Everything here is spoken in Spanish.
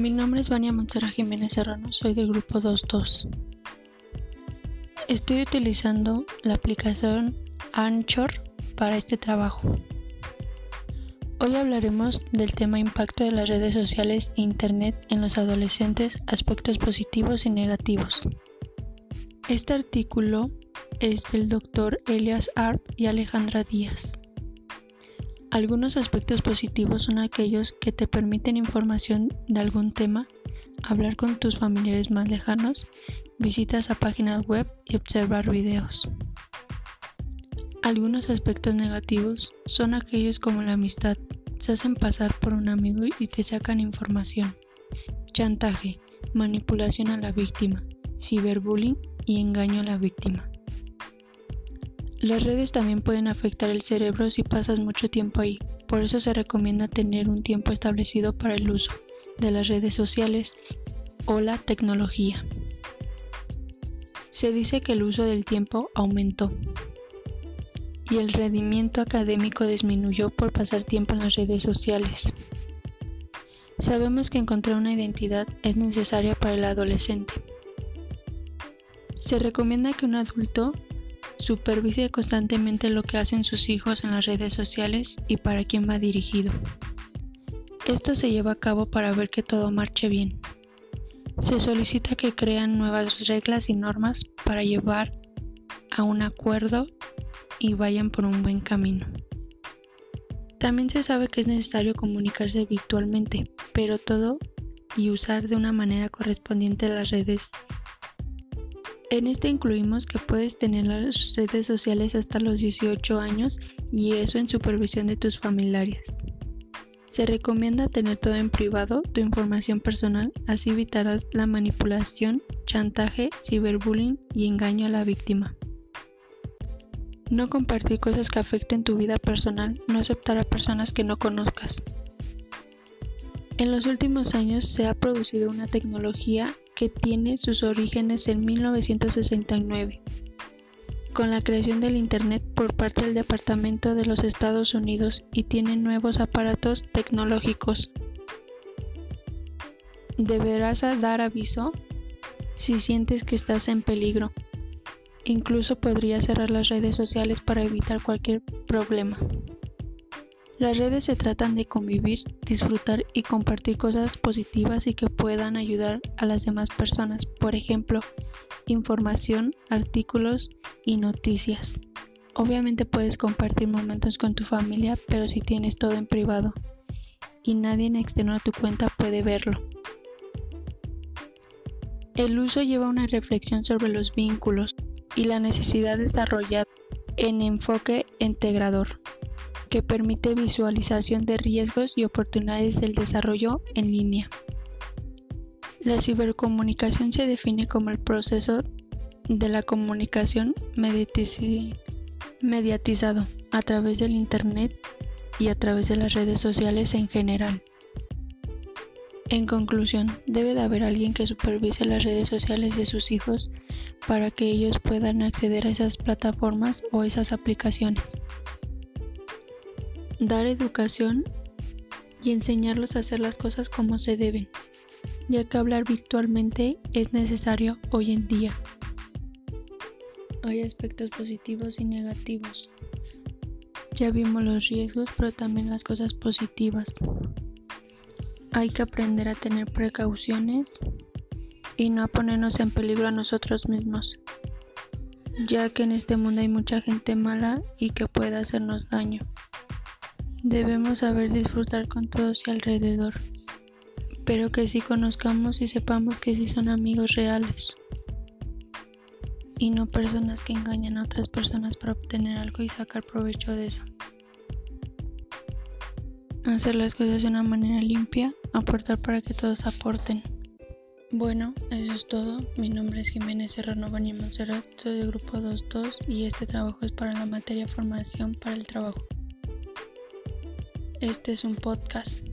Mi nombre es Vania Montserrat Jiménez Serrano, soy del grupo 22. Estoy utilizando la aplicación Anchor para este trabajo. Hoy hablaremos del tema impacto de las redes sociales e Internet en los adolescentes, aspectos positivos y negativos. Este artículo es del doctor Elias Arp y Alejandra Díaz. Algunos aspectos positivos son aquellos que te permiten información de algún tema, hablar con tus familiares más lejanos, visitas a páginas web y observar videos. Algunos aspectos negativos son aquellos como la amistad, se hacen pasar por un amigo y te sacan información, chantaje, manipulación a la víctima, ciberbullying y engaño a la víctima. Las redes también pueden afectar el cerebro si pasas mucho tiempo ahí, por eso se recomienda tener un tiempo establecido para el uso de las redes sociales o la tecnología. Se dice que el uso del tiempo aumentó y el rendimiento académico disminuyó por pasar tiempo en las redes sociales. Sabemos que encontrar una identidad es necesaria para el adolescente. Se recomienda que un adulto Supervise constantemente lo que hacen sus hijos en las redes sociales y para quién va dirigido. Esto se lleva a cabo para ver que todo marche bien. Se solicita que crean nuevas reglas y normas para llevar a un acuerdo y vayan por un buen camino. También se sabe que es necesario comunicarse virtualmente, pero todo y usar de una manera correspondiente las redes en este incluimos que puedes tener las redes sociales hasta los 18 años y eso en supervisión de tus familiares. Se recomienda tener todo en privado, tu información personal, así evitarás la manipulación, chantaje, ciberbullying y engaño a la víctima. No compartir cosas que afecten tu vida personal, no aceptar a personas que no conozcas. En los últimos años se ha producido una tecnología que tiene sus orígenes en 1969, con la creación del Internet por parte del Departamento de los Estados Unidos y tiene nuevos aparatos tecnológicos. Deberás dar aviso si sientes que estás en peligro. Incluso podrías cerrar las redes sociales para evitar cualquier problema. Las redes se tratan de convivir, disfrutar y compartir cosas positivas y que puedan ayudar a las demás personas, por ejemplo, información, artículos y noticias. Obviamente puedes compartir momentos con tu familia, pero si tienes todo en privado y nadie en externo a tu cuenta puede verlo. El uso lleva una reflexión sobre los vínculos y la necesidad de desarrollar en enfoque integrador que permite visualización de riesgos y oportunidades del desarrollo en línea. La cibercomunicación se define como el proceso de la comunicación mediatizado a través del Internet y a través de las redes sociales en general. En conclusión, debe de haber alguien que supervise las redes sociales de sus hijos para que ellos puedan acceder a esas plataformas o esas aplicaciones dar educación y enseñarlos a hacer las cosas como se deben, ya que hablar virtualmente es necesario hoy en día. Hay aspectos positivos y negativos. Ya vimos los riesgos, pero también las cosas positivas. Hay que aprender a tener precauciones y no a ponernos en peligro a nosotros mismos, ya que en este mundo hay mucha gente mala y que puede hacernos daño. Debemos saber disfrutar con todos y alrededor, pero que sí conozcamos y sepamos que sí son amigos reales y no personas que engañan a otras personas para obtener algo y sacar provecho de eso. Hacer las cosas de una manera limpia, aportar para que todos aporten. Bueno, eso es todo. Mi nombre es Jiménez Serrano Bani Monserrat, soy del grupo 22 y este trabajo es para la materia formación para el trabajo. Este es un podcast.